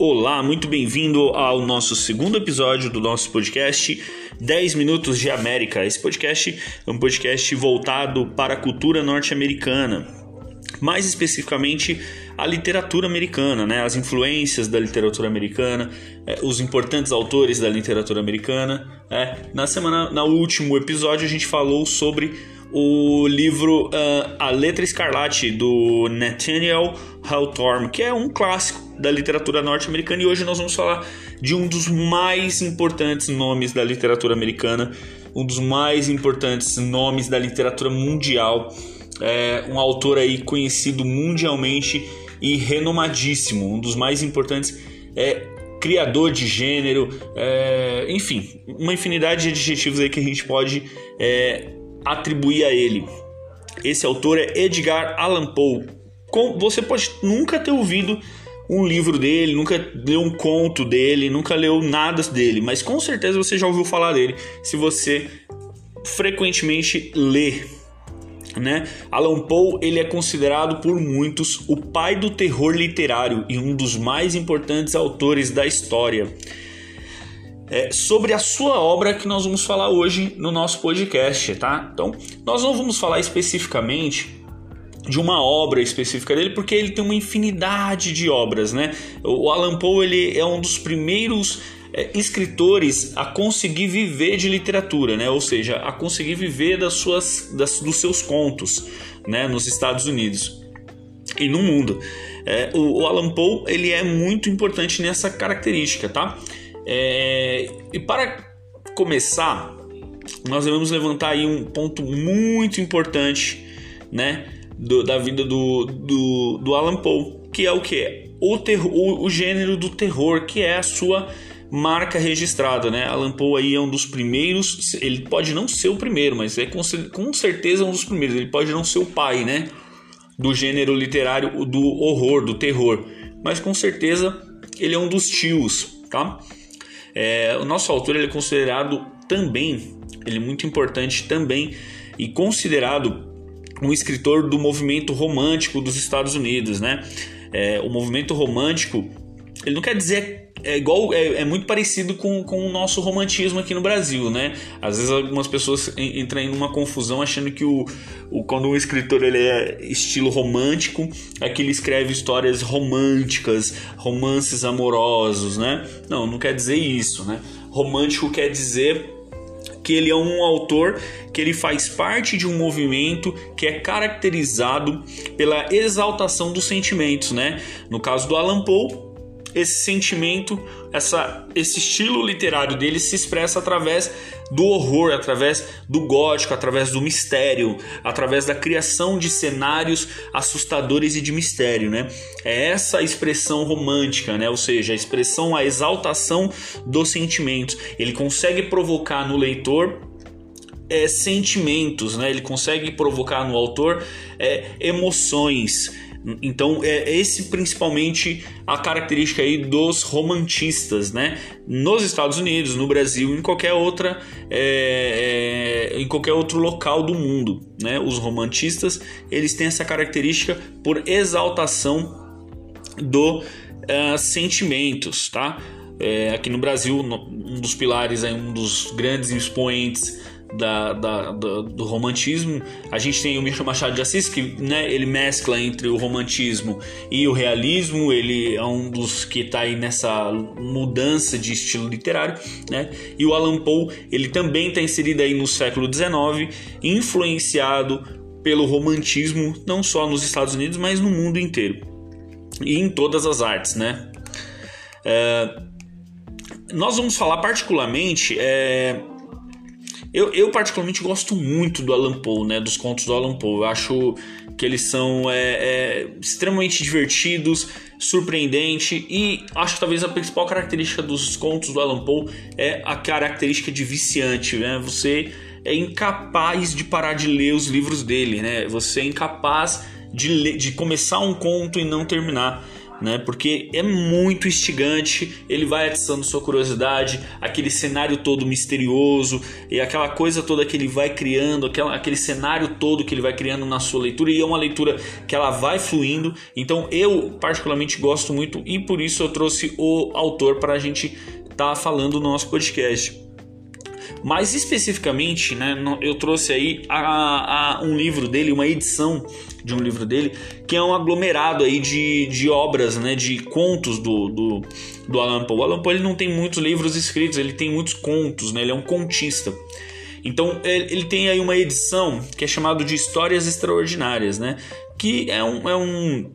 Olá, muito bem-vindo ao nosso segundo episódio do nosso podcast 10 Minutos de América. Esse podcast é um podcast voltado para a cultura norte-americana, mais especificamente a literatura americana, né? as influências da literatura americana, é, os importantes autores da literatura americana. É. Na semana, no último episódio, a gente falou sobre o livro uh, A Letra Escarlate do Nathaniel Hawthorne, que é um clássico da literatura norte-americana, e hoje nós vamos falar de um dos mais importantes nomes da literatura americana, um dos mais importantes nomes da literatura mundial, é um autor aí conhecido mundialmente e renomadíssimo, um dos mais importantes é criador de gênero, é, enfim, uma infinidade de adjetivos aí que a gente pode é, atribuir a ele. Esse autor é Edgar Allan Poe. Você pode nunca ter ouvido um livro dele, nunca leu um conto dele, nunca leu nada dele, mas com certeza você já ouviu falar dele se você frequentemente lê. Né? Alan Poe ele é considerado por muitos o pai do terror literário e um dos mais importantes autores da história. É sobre a sua obra que nós vamos falar hoje no nosso podcast, tá? Então, nós não vamos falar especificamente de uma obra específica dele, porque ele tem uma infinidade de obras, né? O Alan Poe ele é um dos primeiros é, escritores a conseguir viver de literatura, né? Ou seja, a conseguir viver das suas, das, dos seus contos, né? Nos Estados Unidos e no mundo. É, o, o, Alan Poe ele é muito importante nessa característica, tá? É, e para começar, nós devemos levantar aí um ponto muito importante, né? do, da vida do, do, do, Alan Poe, que é o que? O, o, o gênero do terror, que é a sua marca registrada, né? Alan Poe aí é um dos primeiros, ele pode não ser o primeiro, mas é com, com certeza um dos primeiros. Ele pode não ser o pai, né? Do gênero literário do horror, do terror, mas com certeza ele é um dos tios, tá? É, o nosso autor ele é considerado também, ele é muito importante também e considerado um escritor do movimento romântico dos Estados Unidos, né? É, o movimento romântico, ele não quer dizer é igual é, é, muito parecido com, com o nosso romantismo aqui no Brasil, né? Às vezes algumas pessoas entram em uma confusão achando que o, o quando um escritor ele é estilo romântico é que ele escreve histórias românticas, romances amorosos, né? Não, não quer dizer isso, né? Romântico quer dizer que ele é um autor que ele faz parte de um movimento que é caracterizado pela exaltação dos sentimentos, né? No caso do Alan Poe, esse sentimento, essa, esse estilo literário dele se expressa através do horror, através do gótico, através do mistério, através da criação de cenários assustadores e de mistério, né? É essa expressão romântica, né? Ou seja, a expressão, a exaltação dos sentimentos. Ele consegue provocar no leitor é, sentimentos, né? Ele consegue provocar no autor é, emoções então é esse principalmente a característica aí dos romantistas, né? Nos Estados Unidos, no Brasil, em qualquer outra, é, é, em qualquer outro local do mundo, né? Os romantistas eles têm essa característica por exaltação do uh, sentimentos, tá? É, aqui no Brasil, um dos pilares, um dos grandes expoentes da, da, do, do, romantismo. A gente tem o Michel Machado de Assis, que né, ele mescla entre o romantismo e o realismo, ele é um dos que está aí nessa mudança de estilo literário. Né? E o Alan Poe, ele também está inserido aí no século XIX, influenciado pelo romantismo, não só nos Estados Unidos, mas no mundo inteiro. E em todas as artes, né? É, nós vamos falar particularmente é, eu, eu, particularmente gosto muito do Alan Poe, né? Dos contos do Alan Poe. Eu acho que eles são é, é, extremamente divertidos, surpreendente e acho que talvez a principal característica dos contos do Alan Poe é a característica de viciante, né? Você é incapaz de parar de ler os livros dele, né? Você é incapaz de, ler, de começar um conto e não terminar. Né? Porque é muito instigante, ele vai atiçando sua curiosidade, aquele cenário todo misterioso e aquela coisa toda que ele vai criando, aquela, aquele cenário todo que ele vai criando na sua leitura e é uma leitura que ela vai fluindo. Então eu particularmente gosto muito e por isso eu trouxe o autor para a gente estar tá falando no nosso podcast. Mais especificamente, né, eu trouxe aí a, a, um livro dele, uma edição de um livro dele, que é um aglomerado aí de, de obras, né, de contos do, do, do Alan Poe. O Alan Poe ele não tem muitos livros escritos, ele tem muitos contos, né, ele é um contista. Então ele tem aí uma edição que é chamado de Histórias Extraordinárias, né, que é um, é um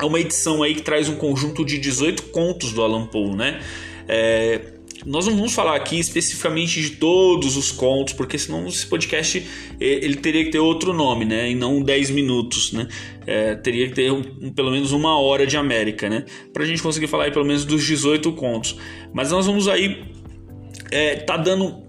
é uma edição aí que traz um conjunto de 18 contos do Alan Poe, né? É, nós não vamos falar aqui especificamente de todos os contos, porque senão esse podcast ele teria que ter outro nome, né? E não 10 minutos, né? É, teria que ter um, pelo menos uma hora de América, né? Pra gente conseguir falar aí pelo menos dos 18 contos. Mas nós vamos aí é, tá dando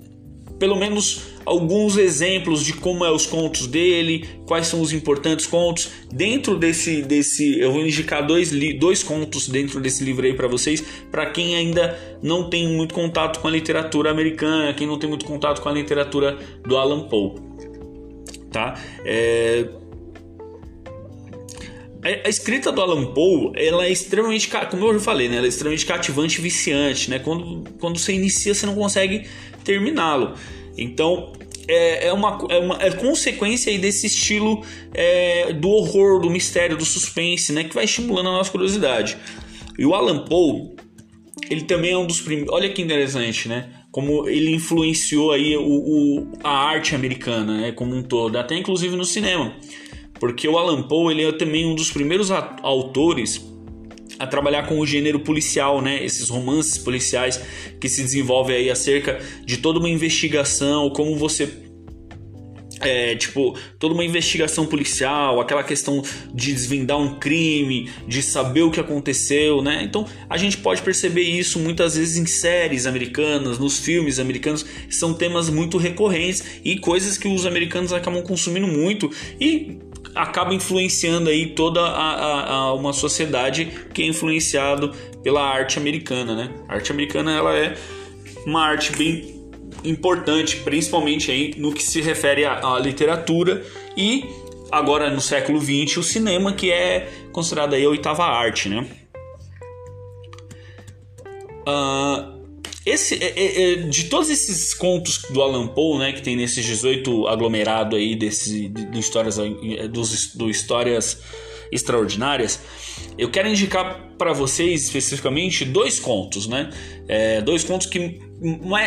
pelo menos alguns exemplos de como é os contos dele, quais são os importantes contos. Dentro desse, desse eu vou indicar dois, dois contos dentro desse livro aí para vocês, para quem ainda não tem muito contato com a literatura americana, quem não tem muito contato com a literatura do Alan Poe. Tá? É... A escrita do Alan Poe, ela é extremamente, como eu já falei, né? Ela é extremamente cativante e viciante, né? Quando, quando você inicia, você não consegue terminá-lo. Então é, é, uma, é uma é consequência aí desse estilo é, do horror, do mistério, do suspense, né? Que vai estimulando a nossa curiosidade. E o Alan Poe, ele também é um dos primeiros. Olha que interessante, né? Como ele influenciou aí o, o, a arte americana, né? Como um todo, até inclusive no cinema. Porque o Alan Poe ele é também um dos primeiros autores a trabalhar com o gênero policial, né? Esses romances policiais que se desenvolvem aí acerca de toda uma investigação, como você é, tipo, toda uma investigação policial, aquela questão de desvendar um crime, de saber o que aconteceu, né? Então a gente pode perceber isso muitas vezes em séries americanas, nos filmes americanos, são temas muito recorrentes e coisas que os americanos acabam consumindo muito e acaba influenciando aí toda a, a, a, uma sociedade que é influenciado pela arte americana, né? A arte americana ela é uma arte bem importante, principalmente aí no que se refere à, à literatura e agora no século XX o cinema que é considerado aí a oitava arte, né? Uh, esse, é, é, é, de todos esses contos do Alan Poe, né, que tem nesses 18 aglomerado aí desse, de, de histórias, é, dos, do histórias extraordinárias, eu quero indicar para vocês especificamente dois contos, né? É, dois contos que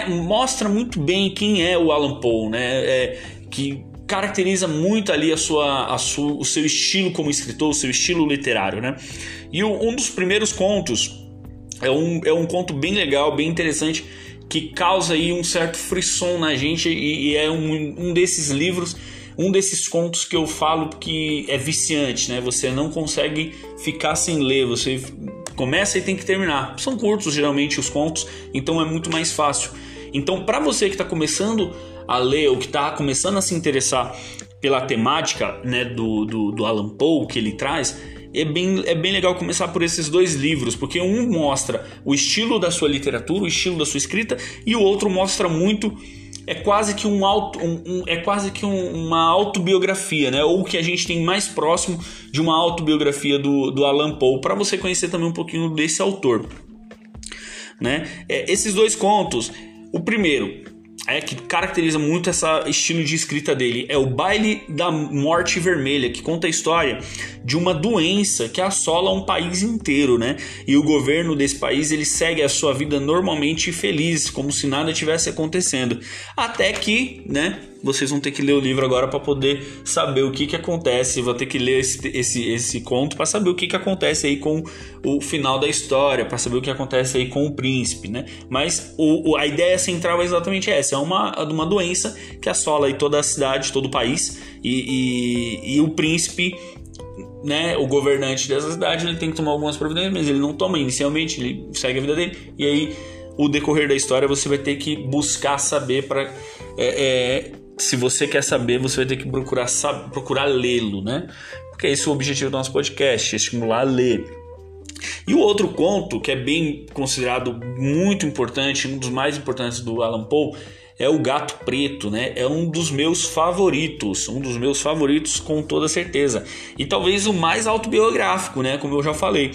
mostra muito bem quem é o Alan Poe, né? É, que caracteriza muito ali a sua, a sua, o seu estilo como escritor, o seu estilo literário, né? E um dos primeiros contos é um, é um conto bem legal, bem interessante, que causa aí um certo frisson na gente e, e é um, um desses livros, um desses contos que eu falo que é viciante, né? Você não consegue ficar sem ler, você começa e tem que terminar. São curtos geralmente os contos, então é muito mais fácil. Então, para você que está começando a ler ou que está começando a se interessar pela temática né, do, do, do Alan Poe que ele traz, é bem, é bem legal começar por esses dois livros, porque um mostra o estilo da sua literatura, o estilo da sua escrita, e o outro mostra muito é quase que um auto, um, um, é quase que um, uma autobiografia, né? Ou o que a gente tem mais próximo de uma autobiografia do, do Alan Poe, para você conhecer também um pouquinho desse autor, né? É, esses dois contos, o primeiro é que caracteriza muito esse estilo de escrita dele é o Baile da Morte Vermelha, que conta a história de uma doença que assola um país inteiro, né? E o governo desse país ele segue a sua vida normalmente feliz, como se nada tivesse acontecendo, até que, né? Vocês vão ter que ler o livro agora para poder saber o que que acontece. Vou ter que ler esse, esse, esse conto para saber o que que acontece aí com o final da história, para saber o que acontece aí com o príncipe, né? Mas o, o, a ideia central é exatamente essa: é uma, uma doença que assola aí toda a cidade, todo o país, e, e, e o príncipe né, o governante dessa cidade ele tem que tomar algumas providências, mas ele não toma inicialmente, ele segue a vida dele, e aí o decorrer da história você vai ter que buscar saber para. É, é, se você quer saber, você vai ter que procurar, procurar lê-lo, né? Porque esse é o objetivo do nosso podcast, estimular a ler. E o outro conto, que é bem considerado muito importante, um dos mais importantes do Alan Poe, é o Gato Preto, né? É um dos meus favoritos, um dos meus favoritos com toda certeza. E talvez o mais autobiográfico, né? Como eu já falei.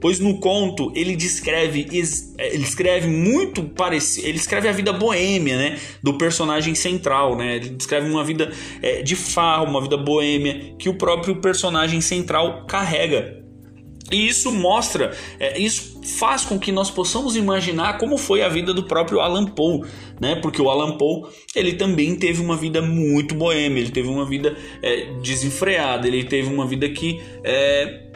Pois no conto ele descreve, ele escreve muito parecido, ele escreve a vida boêmia, né? Do personagem central, né? Ele descreve uma vida é, de farra, uma vida boêmia que o próprio personagem central carrega e isso mostra, é, isso faz com que nós possamos imaginar como foi a vida do próprio Alan Poe, né? Porque o Alan Poe ele também teve uma vida muito boêmia, ele teve uma vida é, desenfreada, ele teve uma vida que é,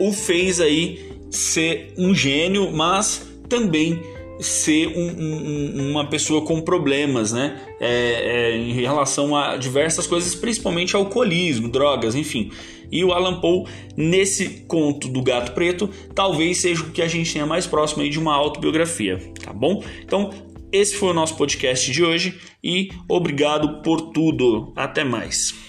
o fez aí ser um gênio, mas também ser um, um, uma pessoa com problemas, né? É, é, em relação a diversas coisas, principalmente alcoolismo, drogas, enfim. E o Alan Poe, nesse conto do Gato Preto, talvez seja o que a gente tenha mais próximo aí de uma autobiografia, tá bom? Então, esse foi o nosso podcast de hoje e obrigado por tudo. Até mais.